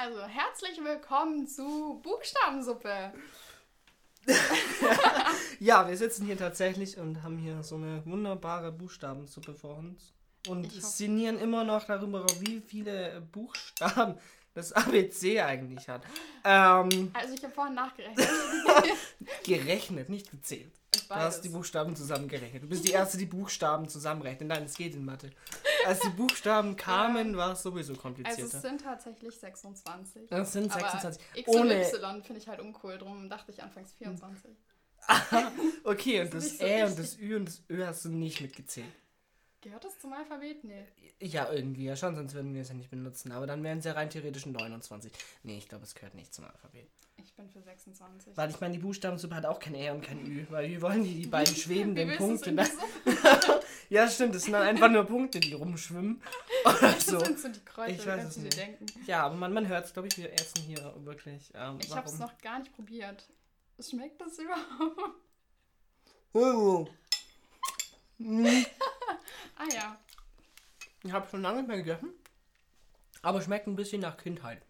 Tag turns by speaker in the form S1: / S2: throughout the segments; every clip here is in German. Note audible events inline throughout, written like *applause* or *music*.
S1: Also, herzlich willkommen zu Buchstabensuppe. *laughs*
S2: ja, wir sitzen hier tatsächlich und haben hier so eine wunderbare Buchstabensuppe vor uns. Und sinnieren immer noch darüber, wie viele Buchstaben *laughs* das ABC eigentlich hat. Ähm,
S1: Also, ich habe vorhin nachgerechnet. *laughs*
S2: gerechnet, nicht gezählt. Du hast die Buchstaben zusammengerechnet. Du bist die Erste, die Buchstaben zusammenrechnet. Nein, es geht in Mathe. Als die Buchstaben kamen, war es sowieso
S1: Also,
S2: komplizierter.
S1: es sind tatsächlich 26.
S2: Das sind
S1: Aber
S2: 26.
S1: X und
S2: Ohne.
S1: Y finde ich halt uncool, drum dachte ich anfangs 24. *laughs*
S2: Okay, und
S1: Das
S2: das
S1: so
S2: Ä und das Ü und das Ö hast du nicht mitgezählt.
S1: Gehört das zum Alphabet? Nee.
S2: Ja, irgendwie, ja schon, sonst würden wir es ja nicht benutzen. Aber dann wären es ja rein theoretisch 29. Nee, ich glaube, es gehört nicht zum Alphabet.
S1: Ich bin für 26.
S2: Weil ich meine, die Buchstabensuppe hat auch kein Ä und kein Ü, weil wir wollen die, die beiden *laughs* schwebenden Punkte.
S1: du's *laughs*
S2: Ja, stimmt, das sind dann einfach nur Punkte, die rumschwimmen. *laughs* Oder
S1: Das
S2: so.
S1: sind so die Kräuter,
S2: Ich weiß es nicht.
S1: denken.
S2: Ja, aber man, man hört es, glaube ich, wir essen hier wirklich. Ähm,
S1: Ich habe es noch gar nicht probiert. Schmeckt das überhaupt?
S2: Oh. *laughs*
S1: Ah ja.
S2: Ich habe schon lange nicht mehr gegessen. Aber schmeckt ein bisschen nach Kindheit.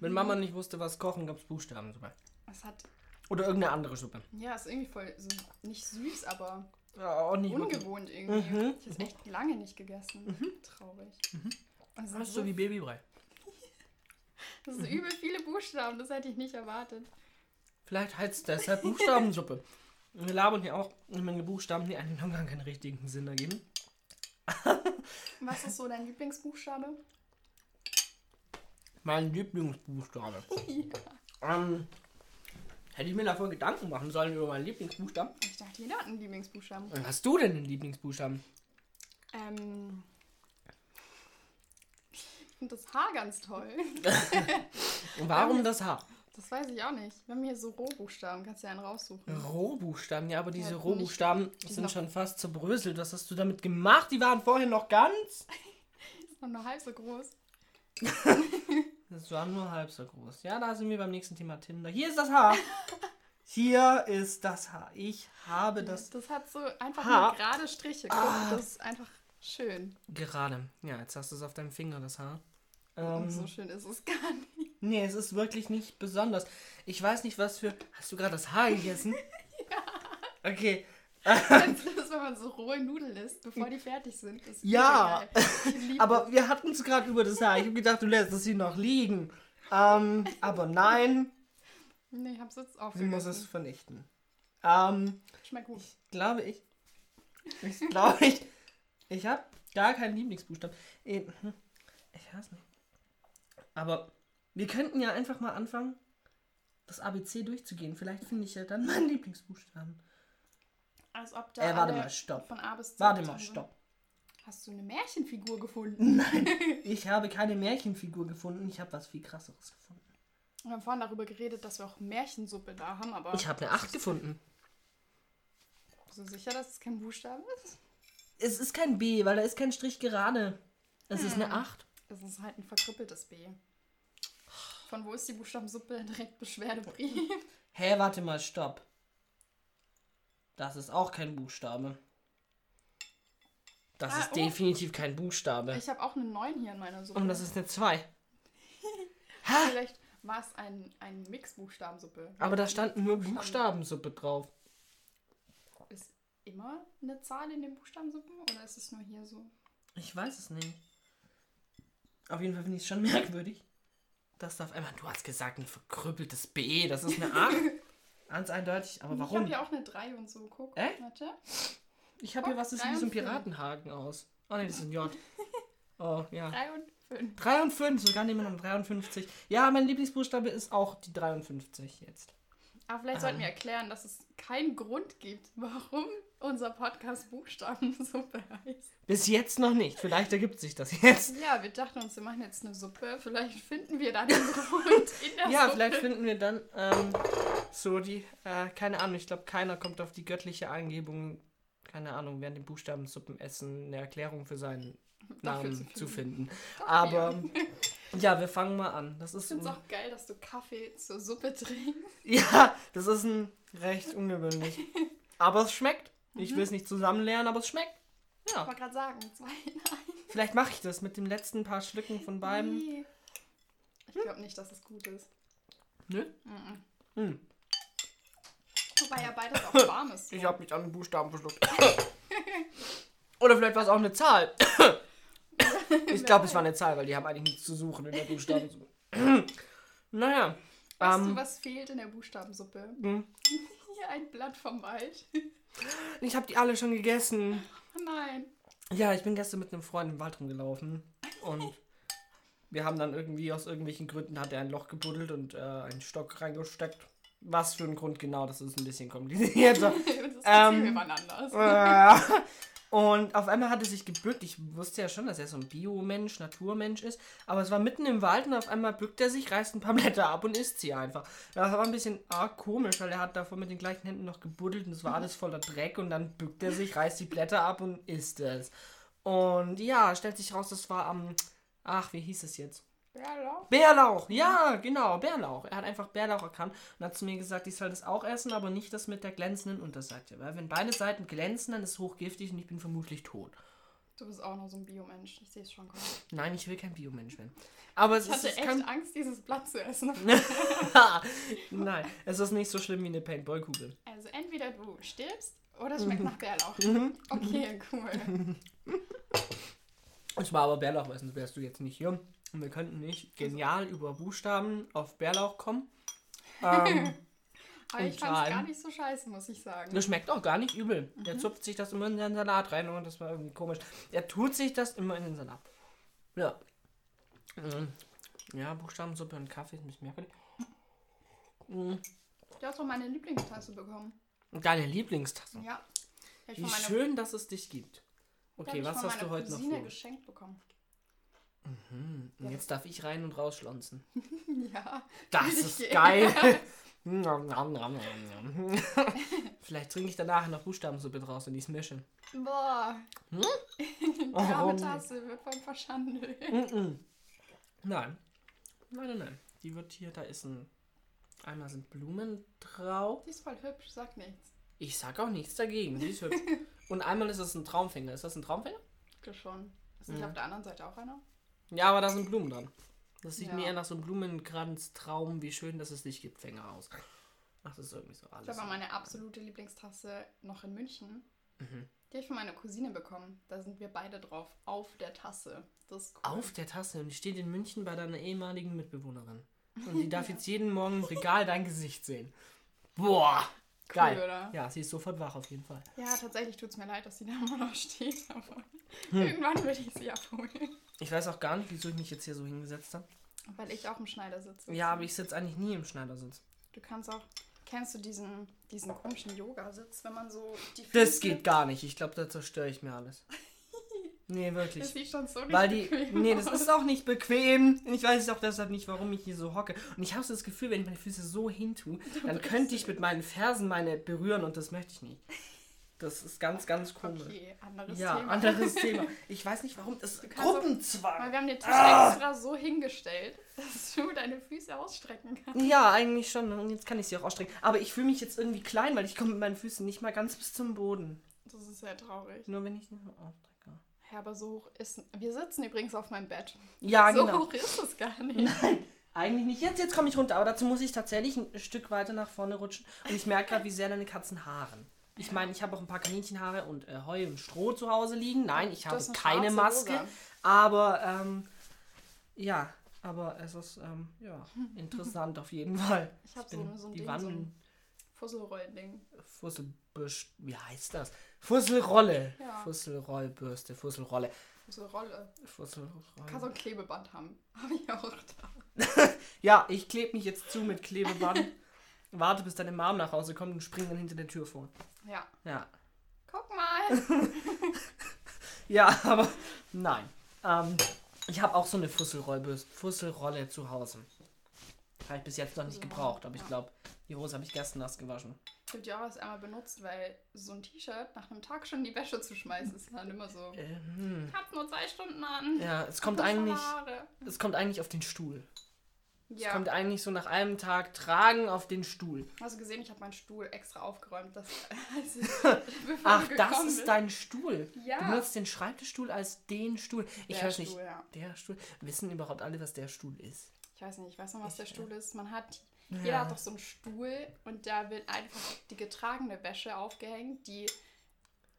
S2: Wenn Mama nicht wusste, was kochen, gab es Buchstabensuppe.
S1: Es hat,
S2: Oder irgendeine andere Suppe.
S1: ja, ist irgendwie voll, so, nicht süß, aber
S2: Ja, auch nicht
S1: ungewohnt irgendwie.
S2: Mhm.
S1: Ich habe echt lange nicht gegessen. Traurig. Und es sind
S2: Das ist
S1: so,
S2: so wie Babybrei. *laughs*
S1: das sind übel viele Buchstaben, das hätte ich nicht erwartet.
S2: Vielleicht heißt es deshalb Buchstabensuppe. Wir labern hier auch eine Menge Buchstaben, die eigentlich noch gar keinen richtigen Sinn ergeben. *laughs*
S1: Was ist so dein Lieblingsbuchstabe?
S2: Mein Lieblingsbuchstabe. *laughs* ähm, hätte ich mir davor Gedanken machen sollen über meinen Lieblingsbuchstaben.
S1: Ich dachte, jeder hat einen Lieblingsbuchstaben.
S2: Was hast du denn einen Lieblingsbuchstaben?
S1: Ähm. Ich finde das H ganz toll.
S2: Und *laughs* warum das H?
S1: Das weiß ich auch nicht. Wir haben hier so Rohbuchstaben, kannst du ja einen raussuchen.
S2: Rohbuchstaben, ja, aber diese
S1: Ja,
S2: Rohbuchstaben
S1: die
S2: sind schon fast zerbröselt. Was hast du damit gemacht? Die waren vorher noch ganz. *laughs*
S1: Ist noch nur halb so groß. *laughs*
S2: Das war nur halb so groß. Ja, da sind wir beim nächsten Thema Tinder. Hier ist das Haar. *laughs* Hier ist das Haar. Ich habe das
S1: Das hat so einfach
S2: H.
S1: nur gerade Striche. Guck,
S2: Ah.
S1: Das ist einfach schön.
S2: gerade. Ja, jetzt hast du es auf deinem Finger, das Haar. Ähm,
S1: so schön ist es gar nicht.
S2: nee, es ist wirklich nicht besonders. Ich weiß nicht, was für. Hast du gerade das Haar gegessen? *laughs* ja. Okay. *laughs* *laughs*
S1: Das, wenn man so rohe Nudeln isst, bevor die fertig sind?
S2: Ja.
S1: Ich *laughs*
S2: Aber wir hatten es gerade über das Haar. Ich habe gedacht, du lässt es hier noch liegen. Ähm, aber nein.
S1: Nee, ich hab's jetzt
S2: sie muss es
S1: aufgegessen.
S2: vernichten. Ähm,
S1: Schmeckt gut.
S2: glaube ich. Ich glaube ich. Ich habe gar keinen Lieblingsbuchstaben. Eh, hm, Ich weiß nicht. Aber wir könnten ja einfach mal anfangen, das ABC durchzugehen. Vielleicht finde ich ja dann meinen Lieblingsbuchstaben.
S1: Als ob da
S2: Äh, warte mal, stopp.
S1: von A bis Z
S2: Warte mal, stopp.
S1: Hast du eine Märchenfigur gefunden?
S2: Nein, *laughs* ich habe keine Märchenfigur gefunden. Ich habe was viel krasseres gefunden.
S1: Wir haben vorhin darüber geredet, dass wir auch Märchensuppe da haben, aber
S2: Ich habe eine 8 gefunden.
S1: bist du sicher, dass es kein Buchstabe ist?
S2: Es ist kein B, weil da ist kein Strich gerade. Es ist eine 8.
S1: Es ist halt ein verkrüppeltes B. Von wo ist die Buchstabensuppe? Direkt Beschwerdebrief.
S2: Hä, warte mal, stopp. Das ist auch kein Buchstabe. Das
S1: Ah,
S2: ist
S1: oh.
S2: definitiv kein Buchstabe.
S1: Ich habe auch eine 9 hier in meiner Suppe.
S2: Und das ist eine 2. *laughs*
S1: Vielleicht war es ein, ein Mix-Buchstabensuppe.
S2: Aber da standen nur Buchstabensuppe drauf.
S1: Ist immer eine Zahl in den Buchstabensuppen oder ist es nur hier so?
S2: Ich weiß es nicht. Auf jeden Fall finde ich es schon *laughs* merkwürdig. Dass da auf einmal, du hast gesagt, ein verkrüppeltes B, das ist eine 8. *laughs* Ganz eindeutig, aber
S1: Ich
S2: warum?
S1: habe hier auch eine 3 und so. Guck,
S2: Echt?
S1: warte.
S2: Ich habe hier was, das sieht wie so ein. Piratenhaken aus. Oh ne, das ist ein J. *laughs* Oh, ja.
S1: 3 und 5.
S2: 3 und 5, sogar nehmen wir noch 53. Ja, mein Lieblingsbuchstabe ist auch die 53 jetzt.
S1: Aber vielleicht sollten wir erklären, dass es keinen Grund gibt, warum unser Podcast Buchstabensuppe *laughs* heißt.
S2: Bis jetzt noch nicht. Vielleicht ergibt sich das jetzt.
S1: Ja, wir dachten uns, wir machen jetzt eine Suppe. Vielleicht finden wir da den *laughs* Grund in der
S2: Ja,
S1: Suppe.
S2: vielleicht finden wir dann ähm, so die, äh, keine Ahnung, ich glaube, keiner kommt auf die göttliche Eingebung, keine Ahnung, während dem Buchstabensuppenessen eine Erklärung für seinen Namen
S1: zu
S2: zu
S1: finden.
S2: finden. Aber *laughs* ja, wir fangen mal an. Das ist
S1: Ich finde es auch geil, dass du Kaffee zur Suppe trinkst. *laughs*
S2: ja, das ist ein recht ungewöhnlich. Aber es schmeckt.
S1: Mhm.
S2: Ich will es nicht zusammen lernen, aber es schmeckt.
S1: Ich
S2: Ja,
S1: wollte gerade sagen, zwei in einem.
S2: vielleicht mache ich das mit den letzten paar Schlücken von beiden.
S1: Nee. Ich glaube nicht, dass es gut ist.
S2: Nö?
S1: Mhm.
S2: Hm.
S1: Wobei ja beides auch warm ist. so.
S2: Ich habe mich an den Buchstaben verschluckt. Oder vielleicht war es auch eine Zahl. *laughs* Ich glaube, es war eine Zahl, weil die haben eigentlich nichts zu suchen in der *laughs* Buchstabensuppe. *clears throat* naja.
S1: Weißt
S2: ähm,
S1: du, was fehlt in der Buchstabensuppe?
S2: hm.
S1: Hier *laughs* ein Blatt vom Wald.
S2: ich habe die alle schon gegessen.
S1: Oh nein.
S2: Ja, ich bin gestern mit einem Freund im Wald rumgelaufen und wir haben dann irgendwie aus irgendwelchen Gründen hat er ein Loch gebuddelt und äh, einen Stock reingesteckt. Was für ein Grund genau, das ist ein bisschen kompliziert.
S1: Das
S2: Ähm,
S1: wir anders.
S2: Äh, und auf einmal hat er sich gebückt. Ich wusste ja schon, dass er so ein Biomensch, Naturmensch ist. Aber es war mitten im Wald und auf einmal bückt er sich, reißt ein paar *laughs* Blätter ab und isst sie einfach. Das war ein bisschen arg komisch, weil er hat davor mit den gleichen Händen noch gebuddelt und es war alles voller Dreck. Und dann bückt er sich, reißt die Blätter ab und isst es. Und ja, stellt sich raus, das war am. ach, wie hieß es jetzt?
S1: Bärlauch?
S2: Bärlauch, ja, genau, Bärlauch. Er hat einfach Bärlauch erkannt und hat zu mir gesagt, ich soll das auch essen, aber nicht das mit der glänzenden Unterseite. Weil wenn beide Seiten glänzen, dann ist es hochgiftig und ich bin vermutlich tot.
S1: Du bist auch noch so ein Biomensch. Ich sehe es schon kommen.
S2: Nein, ich will kein Biomensch werden. Aber es
S1: Ich hatte
S2: ist, es
S1: echt
S2: kann,
S1: Angst, dieses Blatt zu essen. *laughs* *laughs*
S2: Nein, es ist nicht so schlimm wie eine Paintball-Kugel.
S1: Also entweder du stirbst oder es schmeckt nach Bärlauch.
S2: Mhm.
S1: Okay, cool. *laughs*
S2: Es war aber Bärlauch, weil sonst wärst du jetzt nicht hier. Und wir könnten nicht genial über Buchstaben auf Bärlauch kommen. *laughs* Ähm,
S1: Aber ich fand es gar nicht so scheiße, muss ich sagen.
S2: Das schmeckt auch gar nicht übel. Der zupft sich das immer in den Salat rein und das war irgendwie komisch. Er tut sich das immer in den Salat. Ja. Mhm. Ja, Buchstabensuppe und Kaffee ist ein bisschen merkwürdig. Mhm.
S1: Du hast doch meine Lieblingstasse bekommen.
S2: Deine Lieblingstasse.
S1: Ja. Ich
S2: Wie schön, dass es dich gibt. Okay,
S1: ich
S2: was hast du heute noch
S1: Cousine
S2: vor?
S1: geschenkt bekommen.
S2: Hm, und jetzt darf ich rein und rausschlonzen. *laughs*
S1: Ja.
S2: Das
S1: ich
S2: ist geil. *laughs* *laughs* Vielleicht trinke ich danach noch Buchstabensuppe draus und die mische.
S1: Boah.
S2: Hm?
S1: Die arme
S2: nicht?
S1: Tasse wird voll verschandelt.
S2: Mhm. Nein. Nein, nein, nein. Die wird hier, da ist ein. Einmal sind Blumen drauf.
S1: Die ist voll hübsch, sag nichts.
S2: Ich sag auch nichts dagegen. Die ist hübsch. Und einmal ist es ein Traumfänger. Ist das ein Traumfänger?
S1: Du schon. Ist nicht
S2: Ja.
S1: auf der anderen Seite auch einer?
S2: Ja, aber da sind Blumen dran. Das sieht
S1: Ja.
S2: mir eher nach so einem Blumenkranz-Traum, wie schön, dass es dich gibt, Fänger aus. Ach, das ist irgendwie so
S1: Ich
S2: alles.
S1: habe meine absolute Lieblingstasse noch in München.
S2: Mhm.
S1: Die habe ich von meiner Cousine bekommen. Da sind wir beide drauf. Auf der Tasse. Das ist cool.
S2: Auf der Tasse und die steht in München bei deiner ehemaligen Mitbewohnerin. Und die darf jetzt jeden Morgen im Regal dein Gesicht sehen. Boah!
S1: Cool,
S2: Geil.
S1: oder?
S2: Ja, sie ist sofort wach auf jeden Fall.
S1: Ja, tatsächlich tut es mir leid, dass sie da immer noch steht. Aber
S2: Hm.
S1: irgendwann würde ich sie abholen.
S2: Ich weiß auch gar nicht, wieso ich mich jetzt hier so hingesetzt habe.
S1: Weil ich auch im Schneider sitze.
S2: Ja, aber ich sitze eigentlich nie im Schneidersitz.
S1: Du kannst auch. Kennst du diesen, diesen komischen Yoga-Sitz, wenn man so die Füße.
S2: Das geht gar nicht. Ich glaube, da zerstöre ich mir alles. *laughs* Nee,
S1: Das
S2: wirklich.
S1: sieht schon so nicht
S2: Weil die.
S1: bequem
S2: Nee, das
S1: aus.
S2: ist auch nicht bequem. Ich weiß auch deshalb nicht, warum ich hier so hocke. Und ich habe so das Gefühl, wenn ich meine Füße so hintue, *laughs* dann könnte ich mit meinen Fersen meine berühren und das möchte ich nicht. Das ist ganz, ganz komisch.
S1: Okay, anderes
S2: ja,
S1: Thema.
S2: anderes *laughs* Thema. Ich weiß nicht, warum. Das ist
S1: kannst auch- Weil
S2: Gruppenzwang.
S1: wir haben den Tisch
S2: Ah!
S1: extra so hingestellt, *laughs* dass du deine Füße ausstrecken kannst.
S2: Ja, eigentlich schon. Und jetzt kann ich sie auch ausstrecken. Aber ich fühle mich jetzt irgendwie klein, weil ich komme mit meinen Füßen nicht mal ganz bis zum Boden.
S1: Das ist sehr traurig.
S2: Nur wenn ich sie so ausstrecke.
S1: Ja, aber so hoch ist. Wir sitzen übrigens auf meinem Bett.
S2: Ja,
S1: so
S2: genau.
S1: hoch ist es gar nicht.
S2: Nein, eigentlich nicht. Jetzt, jetzt komme ich runter. Aber dazu muss ich tatsächlich ein Stück weiter nach vorne rutschen. Und ich merke gerade, wie sehr deine Katzen haaren. Ich meine, ich habe auch ein paar Kaninchenhaare und äh, Heu und Stroh zu Hause liegen. Nein, ich habe keine Maske.
S1: Rosa.
S2: Aber, ähm, ja. Aber es ist, ähm, ja, *laughs* interessant auf jeden Fall.
S1: Ich habe so, so ein
S2: die
S1: Ding, so
S2: Wanden,
S1: ein Fusselrollen-Ding.
S2: Fusselbüsch, wie heißt das? Fusselrolle.
S1: Ja.
S2: Fusselrollbürste, Fusselrolle.
S1: Fusselrolle.
S2: Fusselrolle.
S1: Kann so ein Klebeband haben. *laughs* Habe ich auch da. *laughs*
S2: Ja, ich klebe mich jetzt zu mit Klebeband. Warte, bis deine Mom nach Hause kommt und spring dann hinter der Tür vor.
S1: Ja.
S2: Ja.
S1: Guck mal. *laughs*
S2: Ja, aber nein. Ähm, ich habe auch so eine Fusselrollbürste, Fusselrolle zu Hause. Habe ich bis jetzt noch nicht
S1: Fusselrolle,
S2: gebraucht, aber ich glaube, die Hose habe ich gestern nass gewaschen.
S1: Ich habe die auch erst einmal benutzt, weil so ein T-Shirt nach einem Tag schon in die Wäsche zu schmeißen ist dann immer so.
S2: Äh, hm.
S1: Ich hab nur zwei Stunden an.
S2: Ja, es kommt eigentlich, es kommt eigentlich auf den Stuhl. Es
S1: Ja.
S2: kommt eigentlich so nach einem Tag tragen auf den Stuhl.
S1: Hast du gesehen, ich habe meinen Stuhl extra aufgeräumt. Das, *laughs* als ich, *laughs* bevor
S2: Ach, das ist
S1: bist.
S2: dein Stuhl.
S1: Ja.
S2: Du benutzt den Schreibtischstuhl als den Stuhl. Ich
S1: Der
S2: weiß nicht.
S1: Stuhl, ja.
S2: Der Stuhl. Wissen überhaupt alle, was der Stuhl ist?
S1: Ich weiß nicht, ich weiß noch, was
S2: Ich,
S1: der
S2: äh,
S1: Stuhl ist. Man hat,
S2: Ja.
S1: jeder hat doch so einen Stuhl und da wird einfach die getragene Wäsche aufgehängt, die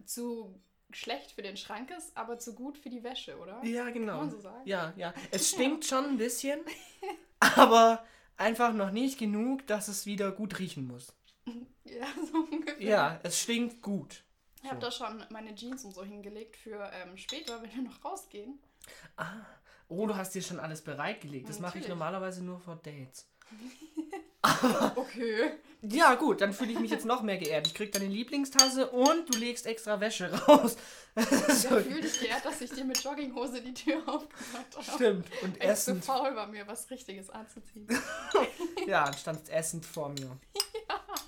S1: zu schlecht für den Schrank ist, aber zu gut für die Wäsche, oder?
S2: Ja, genau.
S1: Kann man so sagen?
S2: Ja, ja. Es stinkt schon ein bisschen, *laughs* aber einfach noch nicht genug, dass es wieder gut riechen muss. *laughs*
S1: Ja, so ungefähr.
S2: Ja, es stinkt gut.
S1: Ich habe
S2: So.
S1: da schon meine Jeans und so hingelegt für ähm, später, wenn wir noch rausgehen.
S2: Ah. Oh, du hast dir schon alles bereitgelegt. Das mache ich normalerweise nur vor Dates.
S1: Okay.
S2: Ja, gut, dann fühle ich mich jetzt noch mehr geehrt. Ich krieg deine Lieblingstasse und du legst extra Wäsche raus. *laughs*
S1: Ja,
S2: so,
S1: fühl dich geehrt, dass ich dir mit Jogginghose die Tür aufgemacht habe.
S2: stimmt. Und
S1: Echt so
S2: essend.
S1: faul war mir, was Richtiges anzuziehen. *laughs*
S2: Ja, stand essend vor mir.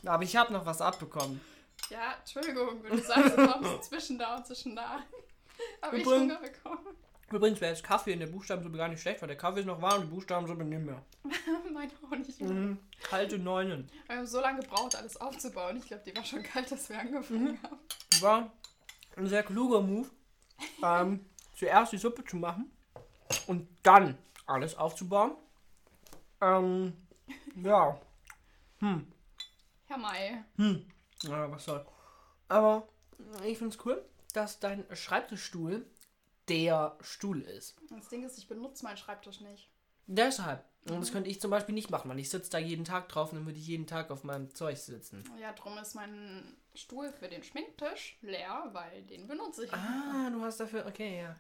S2: Aber ich habe noch was abbekommen.
S1: Ja, Entschuldigung, wenn du sagst, du kommst zwischen da und zwischen da. Habe ich Hunger bekommen.
S2: Übrigens wäre jetzt Kaffee in der Buchstabensuppe gar nicht schlecht, weil der Kaffee ist noch warm und die Buchstabensuppe *laughs* nicht mehr.
S1: mein Honig.
S2: Mhm. Kalte Neunen.
S1: Wir haben so lange gebraucht, alles aufzubauen. Ich glaube, die war schon kalt, dass wir angefangen haben.
S2: War ein sehr kluger Move, ähm, zuerst die Suppe zu machen und dann alles aufzubauen. Ähm, ja. Hm.
S1: Herr May.
S2: Hm. Ja, was soll. Aber ich finde es cool, dass dein Schreibtischstuhl der Stuhl ist.
S1: Das Ding ist, ich benutze meinen Schreibtisch nicht.
S2: Deshalb. Und das könnte ich zum Beispiel nicht machen, weil ich sitze da jeden Tag drauf und dann würde ich jeden Tag auf meinem Zeug sitzen.
S1: Ja, drum ist mein Stuhl für den Schminktisch leer, weil den benutze ich.
S2: Ah, du hast dafür. Okay, ja.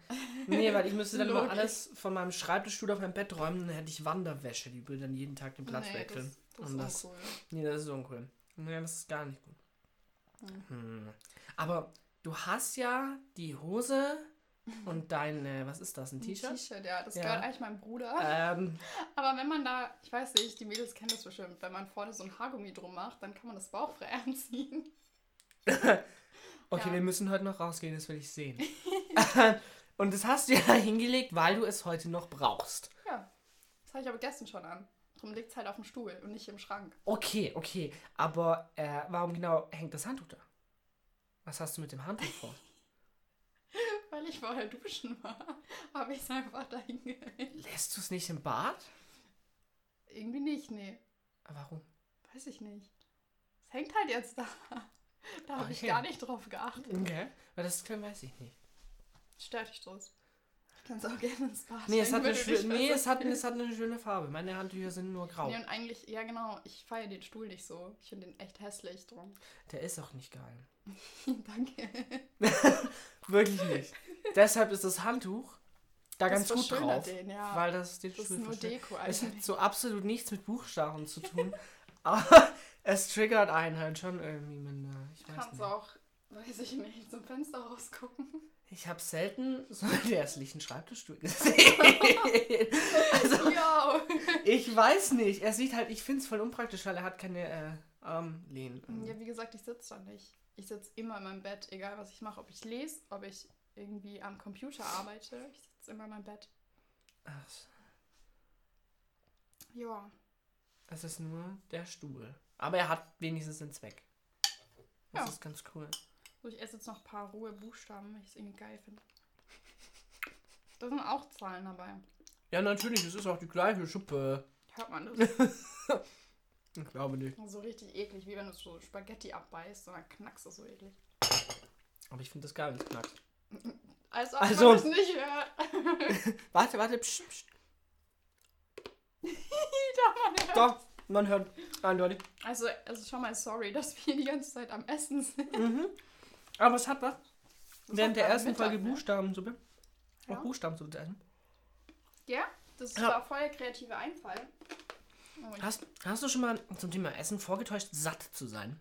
S2: Nee, weil ich müsste dann immer alles von meinem Schreibtischstuhl auf mein Bett räumen, dann hätte ich Wanderwäsche, die würde dann jeden Tag den Platz
S1: nee,
S2: wechseln.
S1: Das, das
S2: Und
S1: ist
S2: das-
S1: uncool.
S2: Nee, das ist uncool. Nee, das ist gar nicht gut. Hm. Aber du hast ja die Hose und dein, äh, was ist das, ein
S1: Ein
S2: T-Shirt?
S1: T-Shirt, ja, das
S2: Ja.
S1: gehört eigentlich meinem Bruder.
S2: Ähm, *laughs*
S1: Aber wenn man da, ich weiß nicht, die Mädels kennen das bestimmt, wenn man vorne so ein Haargummi drum macht, dann kann man das bauchfrei *laughs* anziehen. *laughs*
S2: okay,
S1: Ja.
S2: wir müssen heute noch rausgehen, das will ich sehen. und das hast du ja hingelegt, weil du es heute noch brauchst.
S1: Ja, das habe ich aber gestern schon an. Drum liegt es halt auf dem Stuhl und nicht im Schrank.
S2: Okay, okay. Aber äh, warum genau hängt das Handtuch da? Was hast du mit dem Handtuch vor?
S1: Weil ich vorher duschen war, *laughs* habe ich es einfach dahin gehängt.
S2: Lässt du es nicht im Bad?
S1: Irgendwie nicht, nee.
S2: Warum?
S1: Weiß ich nicht. Es hängt halt jetzt da. *laughs* Da habe ich
S2: Okay.
S1: gar nicht drauf geachtet.
S2: Okay. Weil das können, weiß ich nicht.
S1: Stört dich das? Ich kann es auch gerne ins Bad
S2: Nee, es hat, eine
S1: wenn du
S2: schö-
S1: dich
S2: nee es, hat, es hat eine schöne Farbe. Meine Handtücher sind nur grau.
S1: Nee, und eigentlich, ja genau, ich feiere den Stuhl nicht so. Ich finde den echt hässlich drum.
S2: Der ist auch nicht geil. *laughs*
S1: Danke. *laughs*
S2: Wirklich nicht. Deshalb ist das Handtuch da ganz
S1: das
S2: gut
S1: verschönert
S2: drauf.
S1: Den, ja.
S2: Weil das den
S1: das ist nur. Deko
S2: Es hat so absolut nichts mit Buchstaben zu tun. *laughs* aber es triggert einen halt schon irgendwie. Mit, einer- ich weiß
S1: Kannst
S2: nicht.
S1: auch, weiß ich nicht, zum Fenster rausgucken.
S2: Ich habe selten so einen hässlichen Schreibtischstuhl gesehen. also,
S1: Ja.
S2: ich weiß nicht. Er sieht halt, ich finde es voll unpraktisch, weil er hat keine äh, Armlehnen.
S1: ja, wie gesagt, ich sitze da nicht. Ich sitze immer in meinem Bett, egal was ich mache. Ob ich lese, ob ich irgendwie am Computer arbeite. Ich sitze immer in meinem Bett.
S2: Ach,
S1: Ja.
S2: Es ist nur der Stuhl. Aber er hat wenigstens einen Zweck. Das
S1: Ja.
S2: ist ganz cool.
S1: So, ich esse jetzt noch ein paar rohe Buchstaben, weil ich es irgendwie geil finde. Da sind auch Zahlen dabei.
S2: Ja, natürlich, es ist auch die gleiche Schuppe.
S1: Hört man das? *laughs*
S2: Ich glaube nicht.
S1: so richtig eklig, wie wenn du so Spaghetti abbeißt und dann knackst das so eklig.
S2: Aber ich finde das geil, wenn es knackt.
S1: Als ob
S2: Also-
S1: man das nicht hört. *laughs*
S2: Warte, warte. Psch, psch. *laughs*
S1: Da man hört.
S2: Doch, man hört eindeutig.
S1: Also, also schon mal sorry, dass wir die ganze Zeit am Essen sind.
S2: Mhm. Aber es hat was.
S1: Das
S2: Während der ersten
S1: Mittag,
S2: Folge
S1: ne?
S2: Buchstabensuppe.
S1: Ja.
S2: Auch Buchstabensuppe zu essen.
S1: Ja, das
S2: Ja.
S1: war voll der kreative Einfall. Oh,
S2: Hast, hast du schon mal zum Thema Essen vorgetäuscht, satt zu sein?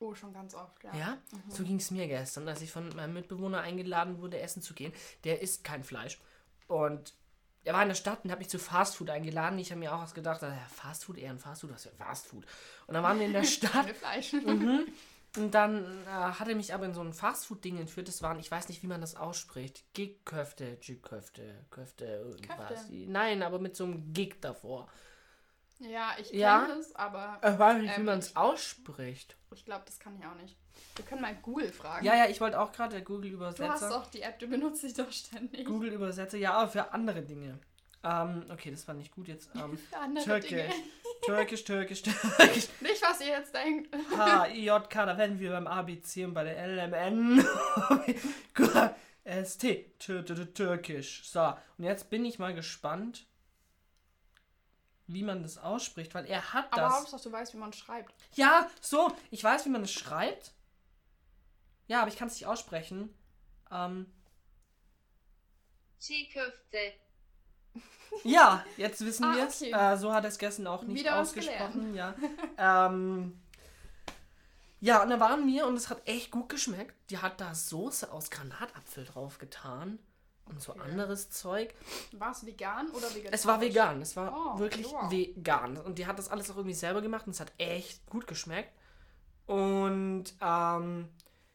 S1: oh schon ganz oft, ja.
S2: Ja? So ging es mir gestern, als ich von meinem Mitbewohner eingeladen wurde, essen zu gehen. Der isst kein Fleisch. Und er war in der Stadt und hat mich zu Fastfood eingeladen. Ich habe mir auch was gedacht, ja, Fastfood, eher ein Fastfood, was für Fastfood. Und dann waren wir in der *laughs* Stadt
S1: Fleisch.
S2: Mhm. Und dann äh, hat er mich aber in so ein Fastfood-Ding entführt. Das waren, ich weiß nicht, wie man das ausspricht. Gig-Köfte, Gig-Köfte, Köfte, irgendwas.
S1: Köfte.
S2: Nein, aber mit so einem Gig davor.
S1: Ja, ich kenne
S2: Ja.
S1: es, aber
S2: Ich weiß nicht, wie
S1: Ähm,
S2: man es ausspricht.
S1: ich glaube, das kann ich auch nicht. Wir können mal Google fragen.
S2: Ja, ja, ich wollte auch gerade
S1: Du hast doch die App, du benutzt sie doch ständig.
S2: Google-Übersetzer, ja, aber für andere Dinge. Ähm, okay, das war nicht gut jetzt. Ähm, *laughs*
S1: Andere
S2: Türkisch.
S1: Dinge. *laughs*
S2: Türkisch, Türkisch, Türkisch.
S1: Nicht, was ihr jetzt denkt.
S2: H, I, J, K, da werden wir beim ABC und bei der L, M, N, *laughs* Q, S, T. Tür, tür, tür, Türkisch. So, und jetzt bin ich mal gespannt, wie man das ausspricht, weil er hat
S1: Aber
S2: das.
S1: Hauptsache, du weißt, wie man schreibt.
S2: Ja, so, ich weiß, wie man es schreibt. Ja, aber ich kann es nicht aussprechen. Ähm,
S3: Çiğ köfte, *laughs*
S2: ja, jetzt wissen
S1: Ah,
S2: wir es.
S1: okay.
S2: Äh, so hat er es gestern auch nicht
S1: Wieder
S2: ausgesprochen. Ja. *laughs* ähm, ja, und da waren wir und es hat echt gut geschmeckt. Die hat da Soße aus Granatapfel drauf getan und so
S1: Okay.
S2: anderes Zeug.
S1: War es vegan oder vegetarisch?
S2: Es war vegan, es war
S1: Oh,
S2: wirklich
S1: wow.
S2: vegan. Und die hat das alles auch irgendwie selber gemacht und es hat echt gut geschmeckt. Und ähm,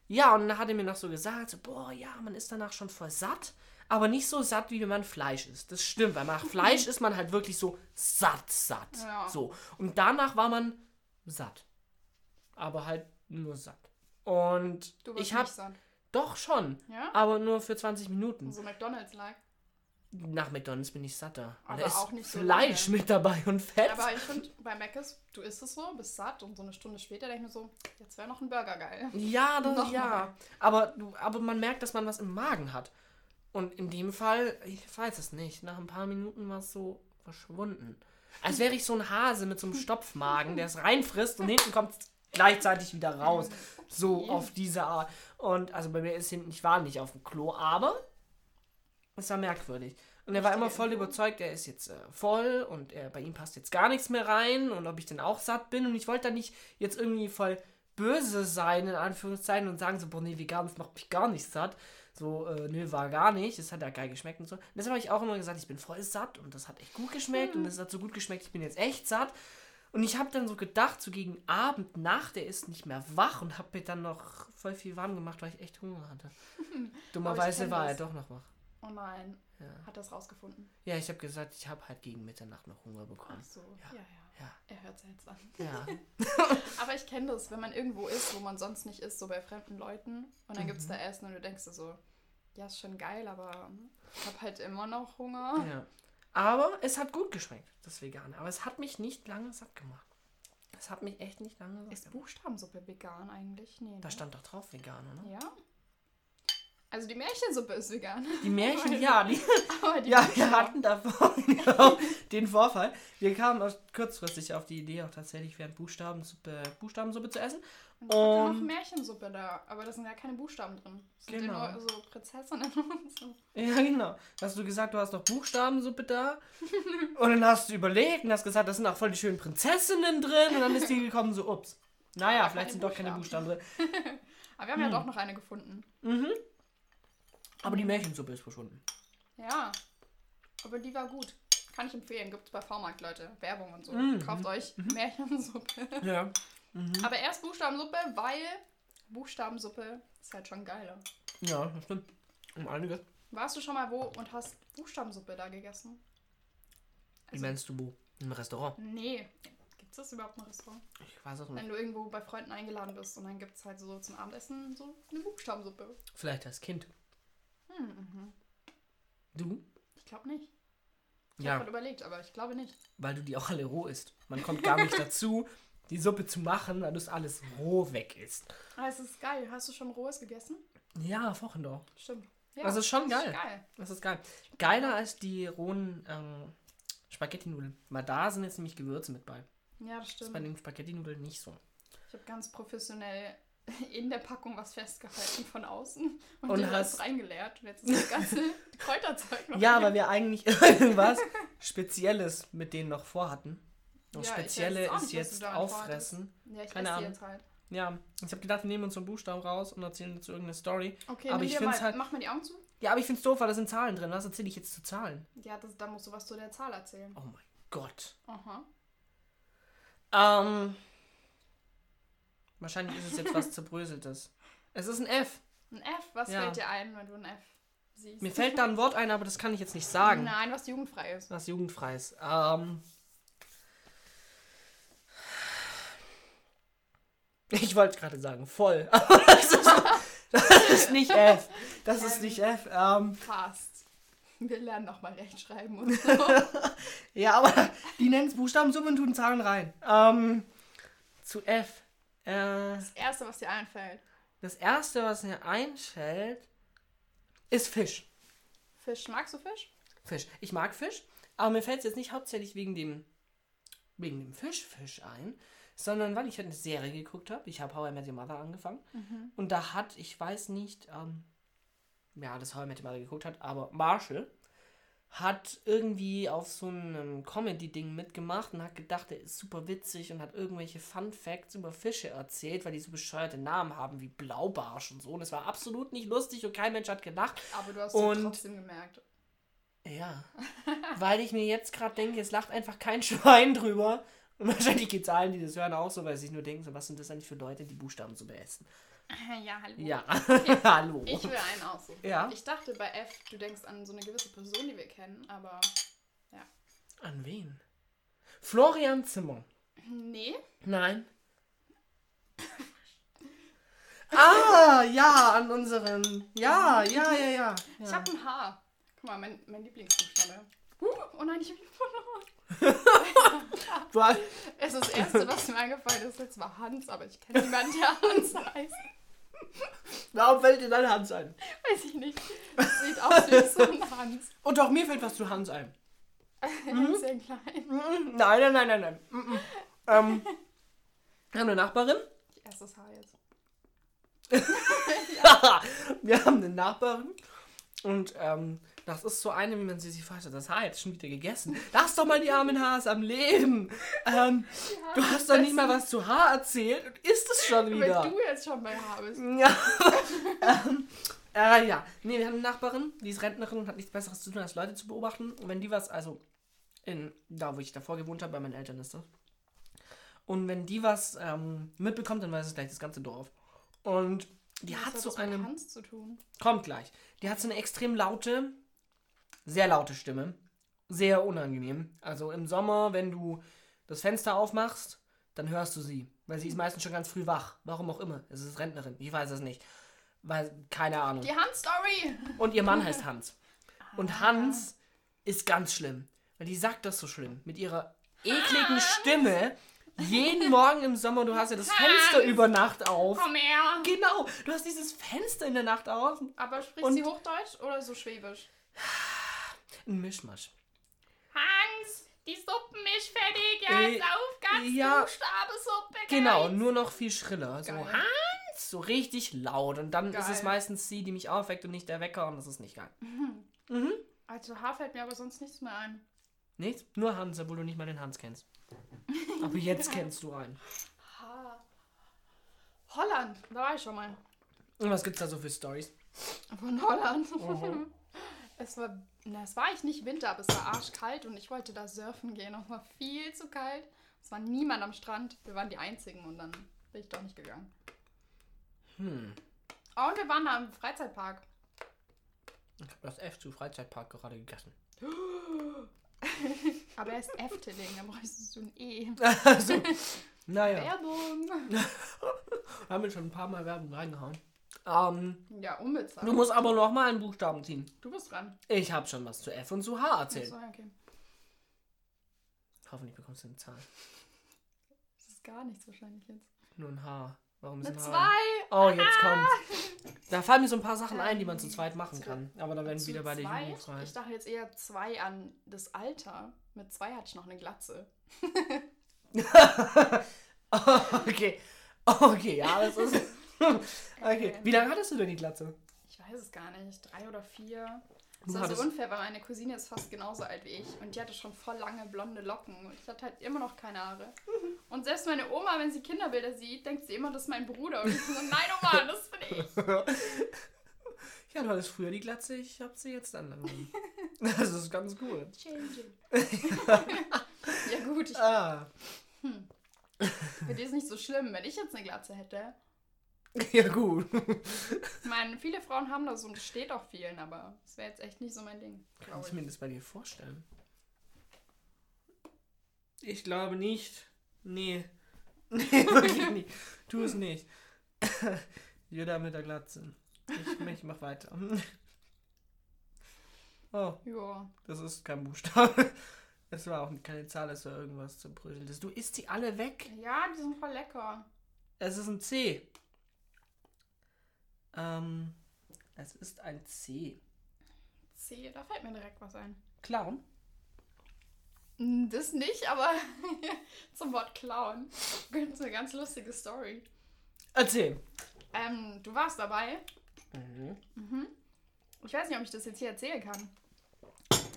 S2: ja, und dann hat er mir noch so gesagt, so, boah, ja, man ist danach schon voll satt, aber nicht so satt, wie wenn man Fleisch isst. Das stimmt, weil nach Fleisch *laughs* ist man halt wirklich so satt, satt.
S1: Ja.
S2: So. Und danach war man satt. Aber halt nur satt. Und
S1: Du warst
S2: ich habe
S1: nicht satt.
S2: Doch schon,
S1: Ja?
S2: aber nur für 20 Minuten.
S1: So McDonalds-like.
S2: Nach McDonalds bin ich satter.
S1: Aber
S2: da ist
S1: auch nicht so
S2: Fleisch
S1: lange.
S2: mit dabei und Fett.
S1: Aber ich finde, bei Mc's, du isst es so, bist satt und so eine Stunde später denke ich mir so, jetzt wäre noch ein Burger geil.
S2: ja, das,
S1: Noch
S2: ja.
S1: mal.
S2: Aber, aber man merkt, dass man was im Magen hat. Und in dem Fall, ich weiß es nicht, nach ein paar Minuten war es so verschwunden. Als wäre ich so ein Hase mit so einem Stopfmagen, der es reinfrisst und hinten kommt gleichzeitig wieder raus. So
S1: Okay.
S2: auf diese Art. Und also bei mir ist hinten, ich war nicht auf dem Klo, aber es war merkwürdig. Und er war immer voll überzeugt, er ist jetzt äh, voll und er, bei ihm passt jetzt gar nichts mehr rein und ob ich denn auch satt bin. Und ich wollte da nicht jetzt irgendwie voll böse sein, in Anführungszeichen, und sagen so, boah, nee, vegan, das macht mich gar nicht satt. So, äh, nö, war gar nicht. Es hat ja geil geschmeckt und so. Und deshalb habe ich auch immer gesagt, ich bin voll satt und das hat echt gut geschmeckt und es hat so gut geschmeckt, ich bin jetzt echt satt. Und ich habe dann so gedacht, so gegen Abend, Nacht, der ist nicht mehr wach und habe mir dann noch voll viel warm gemacht, weil ich echt Hunger hatte. *laughs* Dummerweise war er
S1: das.
S2: doch noch wach.
S1: Oh nein,
S2: Ja.
S1: hat das rausgefunden.
S2: Ja, ich habe gesagt, ich habe halt gegen Mitternacht noch Hunger bekommen.
S1: Ach so,
S2: Ja.
S1: ja, ja.
S2: Ja.
S1: Er hört es jetzt an.
S2: Ja. *laughs*
S1: Aber ich kenne das, wenn man irgendwo ist, wo man sonst nicht ist, so bei fremden Leuten. Und dann
S2: Mhm.
S1: gibt es da Essen und du denkst dir so, ja, ist schon geil, aber ich habe halt immer noch Hunger.
S2: ja. Aber es hat gut geschmeckt, das Vegane. Aber es hat mich nicht lange satt gemacht. Es hat mich echt nicht lange satt
S1: Ist
S2: gemacht.
S1: Buchstabensuppe vegan eigentlich? Nee.
S2: Da
S1: ne?
S2: stand doch drauf vegan, oder?
S1: Ja. Also die Märchensuppe ist vegan. *laughs*
S2: Die Märchen, ja, die,
S1: Aber die
S2: ja, wir hatten davor *laughs* genau den Vorfall. Wir kamen kurzfristig auf die Idee, auch tatsächlich während Buchstabensuppe, Buchstabensuppe zu essen.
S1: Und gibt ja noch
S2: Und-
S1: Märchensuppe da, aber da sind ja keine Buchstaben drin. Das sind
S2: Genau.
S1: ja nur so Prinzessinnen und so.
S2: Ja, genau. Hast du gesagt, du hast noch Buchstabensuppe da? *laughs* und dann hast du überlegt und hast gesagt, das sind auch voll die schönen Prinzessinnen drin. Und dann ist die gekommen, so, ups. Naja,
S1: Aber
S2: vielleicht sind doch keine Buchstaben drin. *laughs*
S1: Aber wir haben
S2: Hm.
S1: ja doch noch eine gefunden.
S2: Mhm. Aber die Märchensuppe ist verschwunden.
S1: Ja. Aber die war gut. Kann ich empfehlen. Gibt es bei V-Markt, Leute. Werbung und so.
S2: Mhm.
S1: Kauft euch Märchensuppe.
S2: Ja. *laughs*
S1: Aber erst Buchstabensuppe, weil Buchstabensuppe ist halt schon geiler.
S2: Ja, das stimmt. Um einiges.
S1: Warst du schon mal wo und hast Buchstabensuppe da gegessen?
S2: Wie meinst du wo? Im Restaurant?
S1: Nee. Gibt es das überhaupt im Restaurant?
S2: Ich weiß auch nicht.
S1: Wenn du irgendwo bei Freunden eingeladen bist und dann gibt es halt so zum Abendessen so eine Buchstabensuppe.
S2: Vielleicht als Kind.
S1: Hm, mhm.
S2: Du?
S1: Ich glaube nicht. Ich
S2: Ja.
S1: habe gerade überlegt, aber ich glaube nicht.
S2: Weil du die auch alle roh isst. Man kommt gar nicht *laughs* dazu, die Suppe zu machen, weil du es alles roh weg isst.
S1: Aber es ist geil. Hast du schon rohes gegessen?
S2: Ja, vorhin doch.
S1: Stimmt. Ja,
S2: Das ist schon geil.
S1: geil.
S2: Das ist geil. Geiler als die rohen ähm, Spaghetti-Nudeln. Weil da sind jetzt nämlich Gewürze mit bei.
S1: Ja, das
S2: Das ist
S1: stimmt.
S2: bei den Spaghetti-Nudeln nicht so.
S1: Ich habe ganz professionell *laughs* in der Packung was festgehalten von außen *laughs* und,
S2: Und hast-
S1: reingeleert. Und jetzt ist das ganze *laughs* Kräuterzeug noch
S2: Ja, weil wir eigentlich irgendwas Spezielles mit denen noch vorhatten. Und
S1: Ja,
S2: Spezielle
S1: nicht,
S2: ist jetzt auffressen.
S1: Ja, ich
S2: Keine Ahnung.
S1: jetzt halt.
S2: Ja, ich habe gedacht, wir nehmen uns so einen Buchstaben raus und erzählen dazu irgendeine Story.
S1: Okay,
S2: Aber ich
S1: mal,
S2: halt-
S1: mach mal die Augen zu.
S2: Ja, aber ich find's doof, weil da sind Zahlen drin. Was erzähle ich jetzt zu Zahlen?
S1: Ja, das, da musst du was zu der Zahl erzählen.
S2: Oh mein Gott.
S1: Aha.
S2: Ähm. Wahrscheinlich ist es jetzt was *laughs* zerbröseltes. Es ist ein F.
S1: Ein F, was
S2: Ja.
S1: fällt dir ein, wenn du ein F siehst?
S2: Mir fällt da ein Wort ein, aber das kann ich jetzt nicht *laughs* sagen.
S1: Nein, was jugendfrei ist.
S2: Was jugendfrei ist. Ähm. Ich wollte gerade sagen, voll. *laughs* Aber das ist, das ist nicht F. Das ist
S1: Ähm.
S2: nicht F. Ähm,
S1: Fast. Wir lernen nochmal Rechtschreiben und so. *laughs*
S2: Ja, aber die nennen es Buchstabensumme und tun Zahlen rein. Ähm, zu F. Äh,
S1: Das erste, was dir einfällt.
S2: das erste, was mir einfällt, ist Fisch.
S1: Fisch. Magst du Fisch?
S2: Fisch. Ich mag Fisch, aber mir fällt es jetzt nicht hauptsächlich wegen dem, wegen dem Fischfisch ein, sondern weil ich halt eine Serie geguckt habe. Ich habe How I Met Your Mother angefangen. Und da hat, ich weiß nicht, ähm, ja, das How I Met Your Mother geguckt hat, aber Marshall hat irgendwie auf so einem Comedy-Ding mitgemacht und hat gedacht, er ist super witzig und hat irgendwelche Fun Facts über Fische erzählt, weil die so bescheuerte Namen haben wie Blaubarsch und so. Und es war absolut nicht lustig und kein Mensch hat gelacht.
S1: Aber du hast
S2: Und-
S1: es trotzdem gemerkt.
S2: Ja, *laughs* weil ich mir jetzt gerade denke, es lacht einfach kein *laughs* Schwein drüber. Und *laughs* wahrscheinlich gibt es allen, die das hören, auch so, weil sie sich nur denken, so, was sind das eigentlich für Leute, die Buchstaben zu beessen.
S1: Ja, hallo.
S2: Ja, *laughs* hallo.
S1: Ich will einen aussuchen.
S2: Ja.
S1: Ich dachte bei F, du denkst an so eine gewisse Person, die wir kennen, aber
S2: An wen? Florian Zimmer.
S1: nee.
S2: Nein. *laughs* ah, ja, an unseren. Ja, ja, ja, ja.
S1: Ich
S2: ja.
S1: habe ein H. Guck mal, mein, mein Lieblingsbuchstabe. Uh, oh nein, ich habe ihn verloren.
S2: Weil-
S1: Es ist das Erste, was mir eingefallen ist, jetzt war Hans, aber ich kenne niemanden, der Hans heißt.
S2: Warum fällt dir dein Hans ein?
S1: Weiß ich nicht. Das sieht aus wie so ein Hans.
S2: Und auch mir fällt was zu Hans ein. *laughs* Mhm.
S1: Sehr klein.
S2: Nein, nein, nein, nein, nein. Mm. Ähm, wir haben eine Nachbarin.
S1: Erstes Haar jetzt. *laughs*
S2: wir haben eine Nachbarin. Und ähm, das ist so eine, wie man sie sich vorstellt. Das Haar jetzt schon wieder gegessen. Lass doch mal die armen Haars am Leben. Ähm, du hast doch nicht mal was zu Haar erzählt und isst es schon
S1: Wenn
S2: wieder.
S1: du jetzt schon bei H bist.
S2: Ja. *laughs* ähm, äh, ja. Nee, wir haben eine Nachbarin, die ist Rentnerin und hat nichts Besseres zu tun, als Leute zu beobachten. Und wenn die was, also in, da wo ich davor gewohnt habe, bei meinen Eltern ist das. Und wenn die was ähm, mitbekommt, dann weiß es gleich das ganze Dorf. Und die
S1: Was
S2: hat so
S1: das
S2: eine.
S1: Hans zu tun.
S2: Kommt gleich. Die hat so eine extrem laute, sehr laute Stimme. Sehr unangenehm. Also im Sommer, wenn du das Fenster aufmachst, dann hörst du sie. Weil sie ist meistens schon ganz früh wach. Warum auch immer. Es ist Rentnerin. Ich weiß es nicht. Weil, keine Ahnung.
S1: Die Hans-Story.
S2: Und ihr Mann heißt Hans. *laughs* Und Hans ist ganz schlimm. Weil die sagt das so schlimm. Mit ihrer ekligen Stimme. Jeden Morgen im Sommer, du hast ja das Fenster
S1: Hans!
S2: über Nacht auf.
S1: Komm her.
S2: Genau, du hast dieses Fenster in der Nacht auf.
S1: Aber spricht sie Hochdeutsch oder so Schwäbisch?
S2: Ein Mischmasch.
S1: Hans, die Suppen ist fertig.
S2: Äh,
S1: Jetzt auf, ganz
S2: ja.
S1: Buchstabe-Suppe.
S2: Genau,
S1: geil.
S2: nur noch viel schriller. So
S1: Geil.
S2: Hans, so richtig laut. Und dann ist es
S1: Geil.
S2: meistens sie, die mich aufweckt und nicht der Wecker und das ist nicht geil. *laughs*
S1: Also H fällt mir aber sonst nichts mehr ein.
S2: Nichts? Nur Hans, obwohl du nicht mal den Hans kennst. *laughs* Aber jetzt kennst du einen.
S1: H. Holland, da war ich schon mal.
S2: Und was gibt's da so für Stories?
S1: Von Holland.
S2: Mhm. *laughs*
S1: Es war, na, es war eigentlich nicht Winter, aber es war arschkalt und ich wollte da surfen gehen. Und es war viel zu kalt. Es war niemand am Strand. Wir waren die Einzigen und dann bin ich doch nicht gegangen.
S2: Hm.
S1: Oh, und wir waren da im Freizeitpark.
S2: Ich habe das F zu Freizeitpark gerade gegessen. *laughs*
S1: Aber er ist Efteling, da brauchst du ein E. *laughs*
S2: also, naja,
S1: Werbung. *laughs*
S2: haben wir schon ein paar Mal Werbung reingehauen. Ähm,
S1: Ja, unbezahlt.
S2: du musst aber noch mal einen Buchstaben ziehen.
S1: Du bist dran.
S2: Ich habe schon was zu F und zu H erzählt.
S1: Achso, okay.
S2: Hoffentlich bekommst du eine Zahl.
S1: Das ist gar nichts wahrscheinlich jetzt.
S2: Nur ein H. Warum ist
S1: Eine
S2: ein
S1: zwei.
S2: H? Oh, jetzt kommt. Da fallen mir so ein paar Sachen ein, die man zu zweit machen kann. Aber da werden
S1: Zu
S2: wieder beide
S1: zweit?
S2: jugendfrei.
S1: Ich dachte jetzt eher zwei an das Alter. Mit zwei hatte ich noch eine Glatze. *laughs*
S2: okay. Okay, ja, das ist. *laughs* *laughs* Okay. Wie lange hattest du denn die Glatze?
S1: Ich weiß es gar nicht. Drei oder vier. Das war
S2: hattest-
S1: so unfair, weil meine Cousine ist fast genauso alt wie ich. Und die hatte schon voll lange blonde Locken. Und ich hatte halt immer noch keine Haare.
S2: Mhm.
S1: Und selbst meine Oma, wenn sie Kinderbilder sieht, denkt sie immer, das ist mein Bruder. Und ich so, nein, Oma, das bin ich. *laughs*
S2: Ja, du hattest früher die Glatze, ich hab sie jetzt dann. *laughs* Das ist ganz cool.
S1: Changing. ja gut, ich,
S2: Ah.
S1: für die ist nicht so schlimm, wenn ich jetzt eine Glatze hätte. *laughs*
S2: Ja, gut.
S1: Ich meine, viele Frauen haben das und es steht auch vielen, aber es wäre jetzt echt nicht so mein Ding,
S2: Kann ich
S1: ich.
S2: mir das bei dir vorstellen? Ich glaube nicht. Nee. *laughs* Nee, wirklich nicht. Tu es nicht. *laughs* Jeder mit der Glatze. Ich, ich mach weiter. Oh,
S1: Ja.
S2: das ist kein Buchstabe. Es war auch keine Zahl, es war irgendwas zu Brüsselndes. Du isst sie alle weg.
S1: Ja, die sind voll lecker.
S2: Es ist ein C. Ähm, es ist ein C.
S1: C, da fällt mir direkt was ein.
S2: Clown?
S1: Hm, Das nicht, aber *laughs* zum Wort Clown. Gibt's eine ganz lustige Story.
S2: Erzähl.
S1: Ähm, du warst dabei.
S2: Mhm.
S1: Ich weiß nicht, ob ich das jetzt hier erzählen kann.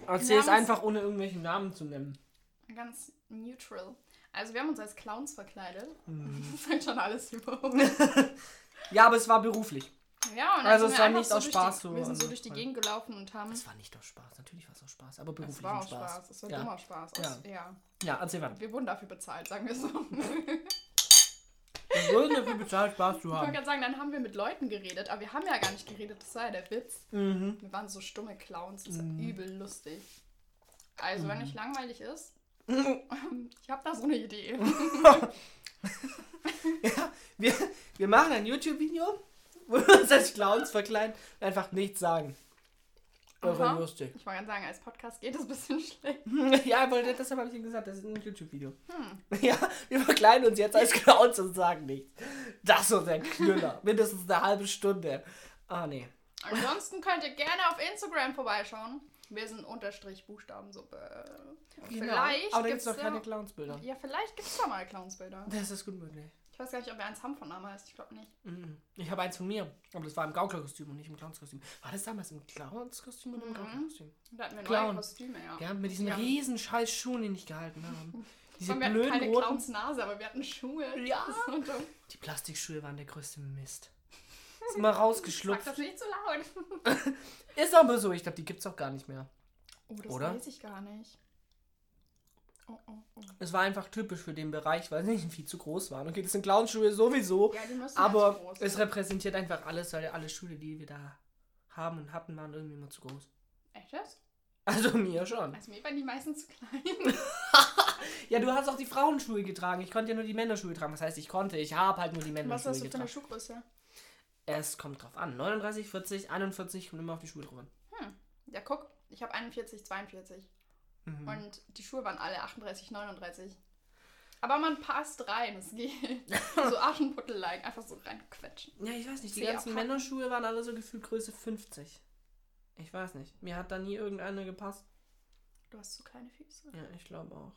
S2: Erzähl es einfach, ohne irgendwelchen Namen zu nennen.
S1: Ganz neutral. Also wir haben uns als Clowns verkleidet.
S2: Mhm. *laughs*
S1: Das sagt schon alles *laughs* über.
S2: Ja, aber es war beruflich.
S1: Ja, und dann
S2: Also
S1: sind
S2: es war nicht
S1: so
S2: aus
S1: durch
S2: Spaß
S1: Die,
S2: so
S1: wir sind so durch die Gegend gelaufen und haben...
S2: Es war nicht aus Spaß. Natürlich war es aus Spaß, aber
S1: Es
S2: beruflich
S1: war auch
S2: Spaß.
S1: Spaß. Es war
S2: ja.
S1: dummer Spaß.
S2: Ja.
S1: Es- ja.
S2: ja, erzähl weiter.
S1: Wir wurden dafür bezahlt, sagen wir so.
S2: Wir würden dafür bezahlt, Spaß zu
S1: Ich wollte
S2: haben.
S1: gerade sagen, dann haben wir mit Leuten geredet, aber wir haben ja gar nicht geredet, das war ja der Witz.
S2: Mhm.
S1: Wir waren so stumme Clowns, das ist
S2: Mhm.
S1: übel lustig. Also, wenn euch langweilig ist, *laughs* ich habe da so eine Idee. *laughs*
S2: Ja, wir, wir machen ein YouTube-Video, wo wir uns als Clowns verkleiden und einfach nichts sagen. Irre
S1: Aha.
S2: lustig.
S1: Ich wollte gerade sagen, als Podcast geht das ein bisschen schlecht. *laughs*
S2: Ja, aber deshalb habe ich ihm gesagt, das ist ein YouTube-Video.
S1: Hm. *laughs*
S2: Ja, wir verkleiden uns jetzt als Clowns und sagen nichts. Das ist unser Knüller. *laughs* Mindestens eine halbe Stunde. Ah, nee.
S1: Ansonsten könnt ihr gerne auf Instagram vorbeischauen. Wir sind Unterstrich Buchstabensuppe.
S2: Genau.
S1: Vielleicht
S2: aber da gibt es noch keine Clownsbilder.
S1: Ja, vielleicht gibt es da mal Clownsbilder.
S2: Das ist gut möglich.
S1: Ich weiß gar nicht, ob wir eins haben von heißt. Ich glaube nicht.
S2: Mhm. Ich habe eins von mir, aber das war im Gauklerkostüm und nicht im Clownskostüm. War das damals im Clownskostüm oder im
S1: Mhm.
S2: Gauklerkostüm?
S1: Da hatten wir
S2: Clown.
S1: neue Kostüme, ja.
S2: Ja, mit diesen
S1: Ja.
S2: riesen scheiß Schuhen, die nicht gehalten haben. *laughs* Diese
S1: wir hatten
S2: blöden
S1: keine
S2: roten...
S1: Clownsnase, aber wir hatten Schuhe.
S2: Ja. *laughs* Die Plastikschuhe waren der größte Mist. Ist immer
S1: Sag
S2: rausgeschlupft.
S1: das nicht so laut. *laughs*
S2: Ist aber so, ich glaube, die gibt's auch gar nicht mehr.
S1: Oh, das
S2: Oder?
S1: weiß ich gar nicht. Oh, oh, oh.
S2: Es war einfach typisch für den Bereich, weil sie nicht viel zu groß waren. Okay, das sind Clownschuhe sowieso,
S1: Ja, die müssen
S2: aber
S1: groß
S2: es repräsentiert einfach alles, weil alle Schuhe, die wir da haben und hatten, waren irgendwie immer zu groß.
S1: Echt jetzt?
S2: Also mir schon.
S1: Also mir waren die meisten zu klein. *laughs*
S2: Ja, du hast auch die Frauenschuhe getragen. Ich konnte ja nur die Männerschuhe tragen. Was heißt, ich konnte? Ich habe halt nur die
S1: Was
S2: Männerschuhe
S1: hast du für eine
S2: getragen.
S1: Schuhgröße?
S2: Es kommt drauf an. 39, 40, 41, kommt immer auf die Schuhe drauf an.
S1: Ja, guck, ich habe 41, 42.
S2: Mhm.
S1: Und die Schuhe waren alle 38, 39. Aber man passt rein, es geht. *laughs* so Aschenputtel-like, einfach so reinquetschen.
S2: Ja, ich weiß nicht. Die
S1: Sehr
S2: ganzen
S1: packen.
S2: Männerschuhe waren alle so gefühlt Größe 50. Ich weiß nicht. Mir hat da nie irgendeine gepasst.
S1: Du hast so kleine Füße.
S2: Ja, ich glaube auch.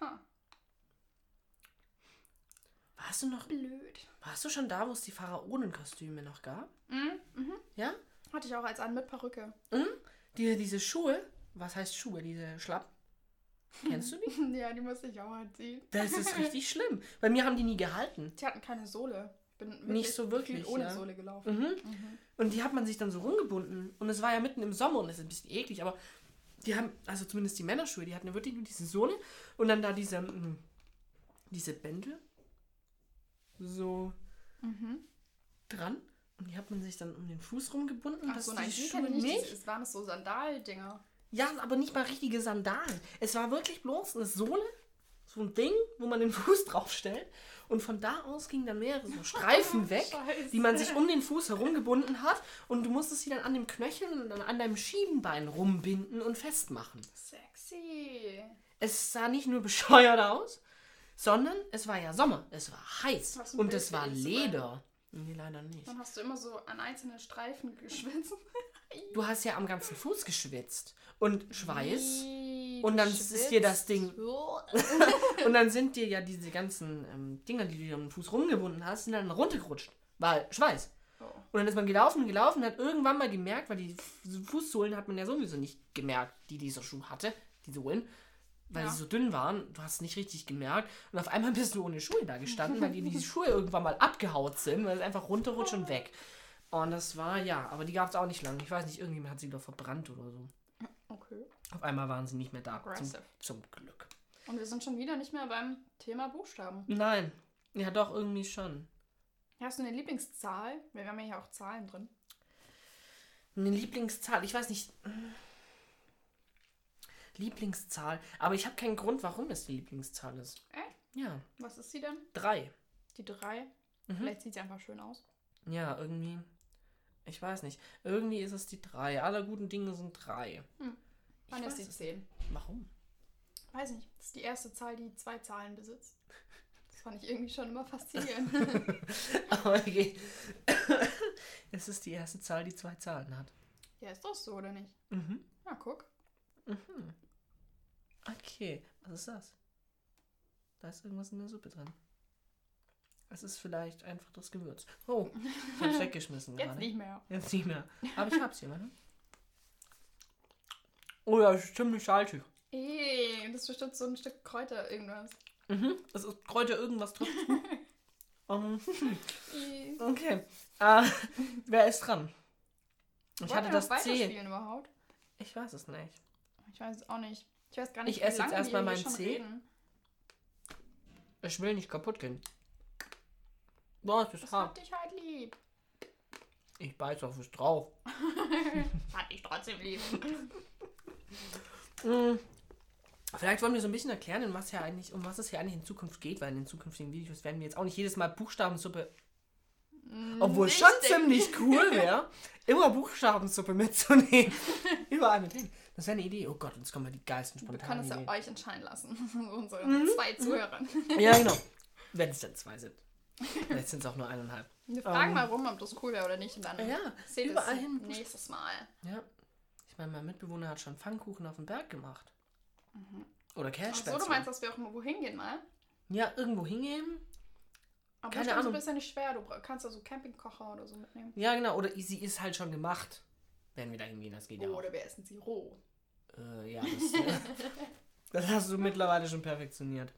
S1: Ha,
S2: Warst du noch.
S1: blöd.
S2: Warst du schon da, wo es die Pharaonenkostüme noch gab?
S1: Mhm, mhm.
S2: Ja?
S1: Hatte ich auch als an mit Perücke.
S2: Die, diese Schuhe. Was heißt Schuhe? Diese Schlappen? *laughs* Kennst du die?
S1: ja, die musste ich auch anziehen.
S2: Das ist richtig schlimm. Bei mir haben die nie gehalten.
S1: Die hatten keine Sohle. Bin
S2: Nicht so wirklich,
S1: ohne
S2: ja.
S1: Sohle gelaufen.
S2: Mhm.
S1: Mhm.
S2: Und die hat man sich dann so rumgebunden. Und es war ja mitten im Sommer und es ist ein bisschen eklig, aber die haben, also zumindest die Männerschuhe, die hatten ja wirklich nur diese Sohle und dann da diese, mm, diese Bändel so
S1: Mhm.
S2: dran. Und die hat man sich dann um den Fuß rumgebunden.
S1: Ach so, nein, die
S2: Schuhe
S1: nicht.
S2: nicht.
S1: Es waren so Sandaldinger.
S2: Ja, aber nicht mal richtige Sandalen. Es war wirklich bloß eine Sohle, so ein Ding, wo man den *laughs* Fuß draufstellt. Und von da aus gingen dann mehrere so Streifen *laughs* weg,
S1: Scheiße.
S2: die man sich um den Fuß herumgebunden hat. Und du musstest sie dann an dem Knöchel und dann an deinem Schienbein rumbinden und festmachen.
S1: Sexy.
S2: Es sah nicht nur bescheuert aus, sondern es war ja Sommer. Es war heiß. Und
S1: Bild
S2: es war? Leder. Nee, leider nicht.
S1: Dann hast du immer so an einzelnen Streifen geschwitzt. *laughs*
S2: Du hast ja am ganzen Fuß geschwitzt. Und Schweiß.
S1: Wie,
S2: Und dann ist dir das
S1: schwitzt.
S2: Ding-. *laughs* Und dann sind dir ja diese ganzen ähm, Dinger, die du den Fuß rumgebunden hast, sind dann runtergerutscht. Weil Schweiß.
S1: Oh.
S2: Und dann ist man gelaufen und gelaufen und hat irgendwann mal gemerkt, weil die Fußsohlen hat man ja sowieso nicht gemerkt, die dieser Schuh hatte, die Sohlen, weil
S1: Ja.
S2: sie so dünn waren. Du hast es nicht richtig gemerkt. Und auf einmal bist du ohne Schuhe da gestanden, weil dir die Schuhe irgendwann mal abgehaut sind, weil es einfach runterrutscht und weg. Und das war, ja, aber die gab es auch nicht lange. Ich weiß nicht, irgendjemand hat sie doch verbrannt oder so.
S1: Okay.
S2: Auf einmal waren sie nicht mehr da. Zum, zum Glück.
S1: Und wir sind schon wieder nicht mehr beim Thema Buchstaben.
S2: Nein. Ja, doch, irgendwie schon.
S1: Hast du eine Lieblingszahl? Wir haben ja hier auch Zahlen drin.
S2: Eine Lieblingszahl, ich weiß nicht. Lieblingszahl, aber ich habe keinen Grund, warum es die Lieblingszahl ist.
S1: Echt?
S2: Ja,
S1: Was ist sie denn?
S2: drei.
S1: Die drei.
S2: Mhm.
S1: Vielleicht sieht sie einfach schön aus.
S2: Ja, irgendwie. Ich weiß nicht. Irgendwie ist es die 3. Alle guten Dinge sind 3.
S1: Wann
S2: Ich
S1: ist die
S2: es
S1: 10?
S2: Warum?
S1: Weiß nicht. Das ist die erste Zahl, die zwei Zahlen besitzt. Das fand ich irgendwie schon immer faszinierend. *laughs*
S2: Aber okay. *coughs* es ist die erste Zahl, die zwei Zahlen hat.
S1: ja, ist doch so, oder nicht?
S2: Mhm.
S1: Na, guck.
S2: Okay, was ist das? Da ist irgendwas in der Suppe drin. Es ist vielleicht einfach das Gewürz. Oh, ich hab's *laughs* weggeschmissen
S1: Jetzt
S2: gerade.
S1: nicht mehr.
S2: Jetzt nicht mehr. Aber ich hab's hier, warte. Oh ja, ist ziemlich salzig.
S1: Ey, das ist bestimmt so ein Stück Kräuter irgendwas.
S2: Mhm. Es ist Kräuter irgendwas drin. *laughs* um, okay. Äh, wer ist dran? Ich
S1: Wollen
S2: hatte
S1: wir
S2: das
S1: noch
S2: C.
S1: weiterspielen überhaupt?
S2: Ich weiß es nicht.
S1: Ich weiß es auch nicht. Ich weiß gar nicht,
S2: Ich esse jetzt erstmal meinen C.
S1: reden.
S2: Ich will nicht kaputt gehen. Das
S1: hat
S2: hart.
S1: dich halt lieb.
S2: Ich beiß auf es drauf. *laughs*
S1: Hat dich trotzdem lieb. *laughs*
S2: Mm. Vielleicht wollen wir so ein bisschen erklären, um was, hier eigentlich, um was es hier eigentlich in Zukunft geht, weil in den zukünftigen Videos werden wir jetzt auch nicht jedes Mal Buchstabensuppe. Obwohl es schon ziemlich cool *laughs* wäre, immer Buchstabensuppe mitzunehmen. Überall mit hin. Das wäre eine Idee. Oh Gott, jetzt kommen wir die geilsten
S1: Wir
S2: spontanen
S1: können es ja euch entscheiden lassen. Unsere zwei Zuhörer.
S2: Ja, genau. Wenn es denn zwei sind. *laughs* Vielleicht sind es auch nur eineinhalb.
S1: Wir fragen
S2: Ähm.
S1: mal rum, ob das cool wäre oder nicht. Und dann
S2: Ja,
S1: seht
S2: überall hin.
S1: nächstes Mal.
S2: Ja. Ich meine, mein Mitbewohner hat schon Pfannkuchen auf dem Berg gemacht. Oder
S1: Ach
S2: Cashspätzle.
S1: so, du meinst, dass wir auch immer wohin gehen mal?
S2: Ja, irgendwo hingehen.
S1: Aber
S2: Keine
S1: Ahnung.
S2: Ahnung.
S1: ist ja nicht schwer. Du kannst ja so Campingkocher oder so mitnehmen.
S2: Ja, genau. Oder sie ist halt schon gemacht. Wenn wir da hingehen, das geht ja auch.
S1: Oder wir essen sie roh.
S2: Äh, ja, das, äh, *laughs* *laughs* das hast du mittlerweile schon perfektioniert.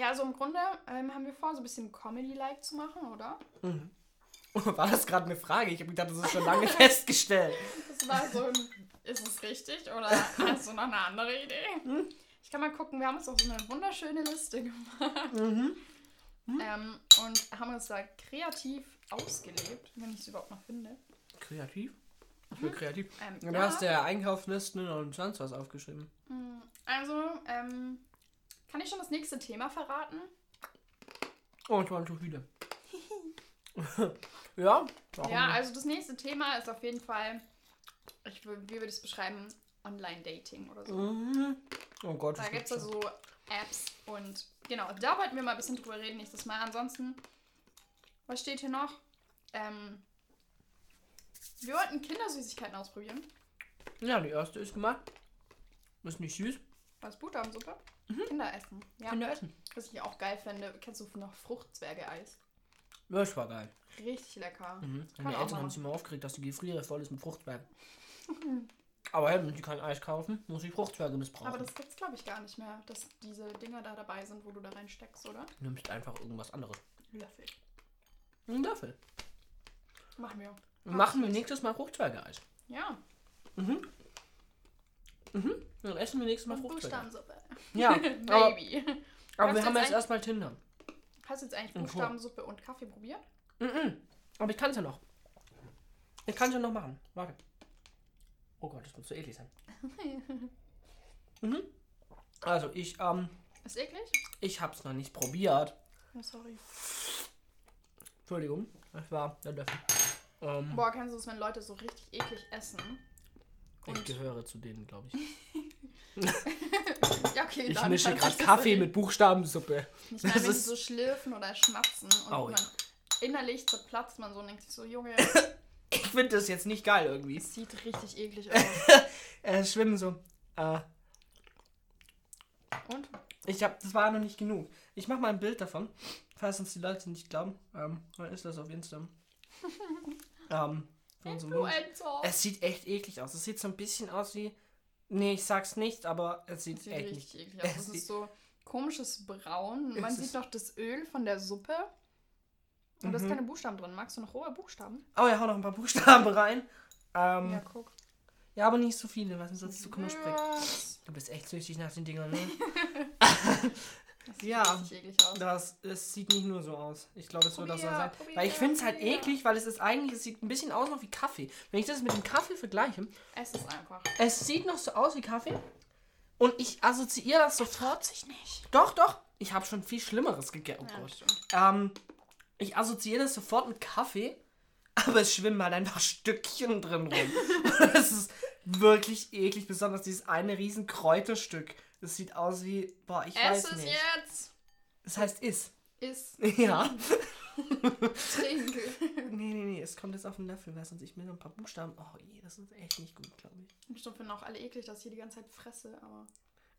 S1: Ja, also im Grunde ähm, haben wir vor, so ein bisschen Comedy-like zu machen, oder? *laughs*
S2: War das gerade eine Frage? Ich habe gedacht, das ist schon lange *laughs* festgestellt.
S1: Das war so ein, ist es richtig oder hast du noch eine andere Idee?
S2: Hm?
S1: Ich kann mal gucken, wir haben uns auch so eine wunderschöne Liste gemacht.
S2: Mhm.
S1: Ähm, und haben uns da kreativ ausgelebt, wenn ich es überhaupt noch finde.
S2: Kreativ? Ich bin kreativ.
S1: Ähm,
S2: Du
S1: ja,
S2: hast ja Einkaufslisten und sonst was aufgeschrieben.
S1: also, ähm, kann ich schon das nächste Thema verraten?
S2: Oh, ich war zu viele. *laughs* ja?
S1: Ja,
S2: nicht?
S1: also das nächste Thema ist auf jeden Fall, ich, wie würde ich es beschreiben, Online-Dating oder so.
S2: Mhm. Oh Gott,
S1: Da gibt es ja so Apps und genau, da wollten wir mal ein bisschen drüber reden nächstes Mal. Ansonsten, was steht hier noch? Ähm, wir wollten Kindersüßigkeiten ausprobieren.
S2: Ja, die erste ist gemacht. Ist nicht süß.
S1: Was Buchstabensuppe? Kinderessen. Ja.
S2: Kinder essen.
S1: Was ich auch geil fände, kennst du noch Fruchtzwerge-Eis?
S2: Das war geil.
S1: Richtig lecker.
S2: Mhm. Meine Eltern haben sich immer aufgeregt, dass die Gefriere voll ist mit Fruchtzwergen. *laughs* Aber hey, wenn sie kein Eis kaufen, muss ich Fruchtzwerge missbrauchen.
S1: Aber das gibt's glaube ich gar nicht mehr, dass diese Dinger da dabei sind, wo du da reinsteckst, oder?
S2: Du nimmst einfach irgendwas anderes.
S1: Löffel.
S2: Einen Löffel.
S1: Machen wir.
S2: Machen wir nächstes Mal Fruchtzwerge-Eis.
S1: Ja.
S2: Mhm. Mhm. Dann essen wir nächstes Mal Fruchtzwerge.
S1: Buchstabensuppe.
S2: Ja, *laughs* aber,
S1: Maybe.
S2: aber wir haben
S1: jetzt
S2: erstmal Tinder.
S1: Hast du jetzt eigentlich. Buchstabensuppe und Kaffee probiert?
S2: Mhm. Aber ich kann es ja noch. Ich kann es ja noch machen. Warte. Oh Gott, das muss so eklig sein. *laughs* mhm. Also ich, ähm,
S1: Ist eklig?
S2: ich hab's noch nicht probiert.
S1: Oh, sorry.
S2: Entschuldigung, das war der Löffel. Ähm,
S1: Boah, kennst du das, wenn Leute so richtig eklig essen?
S2: Ich
S1: Und
S2: gehöre zu denen, glaube ich. *laughs*
S1: ja, okay,
S2: Ich
S1: dann
S2: mische gerade Kaffee mit Buchstabensuppe.
S1: Ich meine,
S2: Das
S1: wenn
S2: ist-
S1: so schlürfen oder schmatzen und
S2: Au,
S1: man innerlich zerplatzt man so und denkt sich so, Junge, *laughs*
S2: Ich finde das jetzt nicht geil irgendwie.
S1: das sieht richtig eklig *laughs* aus.
S2: Äh, schwimmen so. Äh,
S1: Und?
S2: ich hab, das war noch nicht genug. Ich mache mal ein Bild davon, falls uns die Leute nicht glauben. Ähm, dann ist das auf Insta. ähm.
S1: Influencer.
S2: Es sieht echt eklig aus. Es sieht so ein bisschen aus wie. Nee, ich sag's nicht, aber es sieht,
S1: Das sieht
S2: echt
S1: richtig
S2: nicht.
S1: eklig aus. *laughs*
S2: Es sieht-
S1: ist so komisches Braun.
S2: Es
S1: Man sieht noch das Öl von der Suppe. Und da ist
S2: Mhm.
S1: keine Buchstaben drin. Magst du noch rohe Buchstaben?
S2: Oh ja, hau noch ein paar Buchstaben *laughs* rein. Ähm,
S1: Ja,
S2: ja.
S1: guck.
S2: aber nicht so viele, weil sonst es zu knusprig.
S1: Was?
S2: Du bist echt süchtig nach den Dingern, ne? *laughs*
S1: Das sieht
S2: Ja.
S1: richtig eklig aus.
S2: Das, es sieht nicht nur so aus. Ich glaube, es wird auch so sein.
S1: probier,
S2: Weil ich finde es halt eklig, weil es ist eigentlich, es sieht ein bisschen aus noch wie Kaffee. Wenn ich das mit dem Kaffee vergleiche,
S1: Es ist einfach.
S2: es sieht noch so aus wie Kaffee. Und ich assoziiere das sofort.
S1: sich nicht.
S2: Doch, doch. Ich habe schon viel Schlimmeres gegessen. Oh
S1: Ja.
S2: Ähm, ich assoziiere das sofort mit Kaffee, aber es schwimmen halt einfach Stückchen drin rum. *laughs* das ist wirklich eklig, besonders dieses eine riesen Kräuterstück. Das sieht aus wie, boah, ich
S1: Ess
S2: weiß
S1: es
S2: nicht.
S1: jetzt.
S2: Das heißt is.
S1: Ist. *laughs*
S2: Ja. *laughs*
S1: Trink.
S2: Nee, nee, nee, es kommt jetzt auf den Löffel, weil sonst ich mir noch ein paar Buchstaben. Oh je, das ist echt nicht gut, glaube ich.
S1: Bestimmt finden auch alle eklig, dass ich hier die ganze Zeit fresse, aber.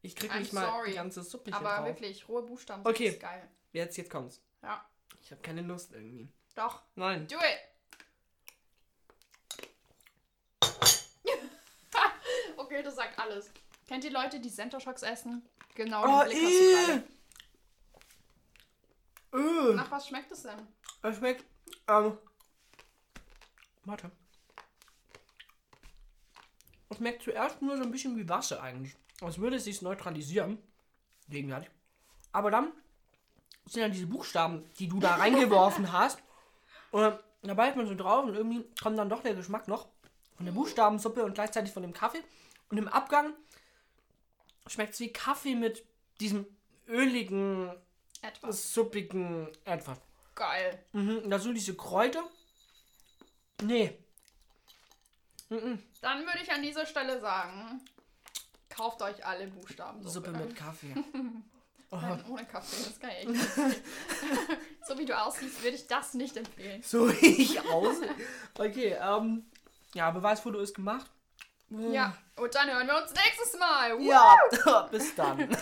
S2: Ich krieg
S1: I'm
S2: nicht mal
S1: sorry.
S2: die ganze Suppe hier
S1: Aber
S2: drauf.
S1: wirklich, rohe Buchstaben
S2: Okay.
S1: ist geil.
S2: Jetzt, jetzt kommt's.
S1: Ja.
S2: Ich habe keine Lust irgendwie.
S1: Doch.
S2: Nein.
S1: Do it! *laughs* okay, das sagt alles. Kennt ihr Leute, die Center-Shocks essen? Genau,
S2: Oh,
S1: den Blick hast du gerade. Nach was schmeckt es denn?
S2: Es schmeckt, ähm, warte. Es schmeckt zuerst nur so ein bisschen wie Wasser eigentlich. Als würde es sich neutralisieren. Gegenwärtig. Aber dann sind dann diese Buchstaben, die du da *laughs* reingeworfen hast. Und da beißt man so drauf und irgendwie kommt dann doch der Geschmack noch von der Buchstabensuppe und gleichzeitig von dem Kaffee. Und im Abgang schmeckt es wie Kaffee mit diesem öligen,
S1: Etwas.
S2: suppigen etwas.
S1: Geil.
S2: Mhm, dazu diese Kräuter. Nee. Mhm.
S1: Dann würde ich an dieser Stelle sagen, kauft euch alle Buchstaben.
S2: Suppe mit Kaffee. *laughs*
S1: Nein, ohne Kaffee, das kann ich echt nicht. *laughs* So wie du aussiehst, würde ich das nicht empfehlen.
S2: So wie ich aus. Okay, ähm. Ja, Beweisfoto ist gemacht.
S1: Ja, und dann hören wir uns nächstes Mal.
S2: Ja, *laughs* bis dann. *laughs*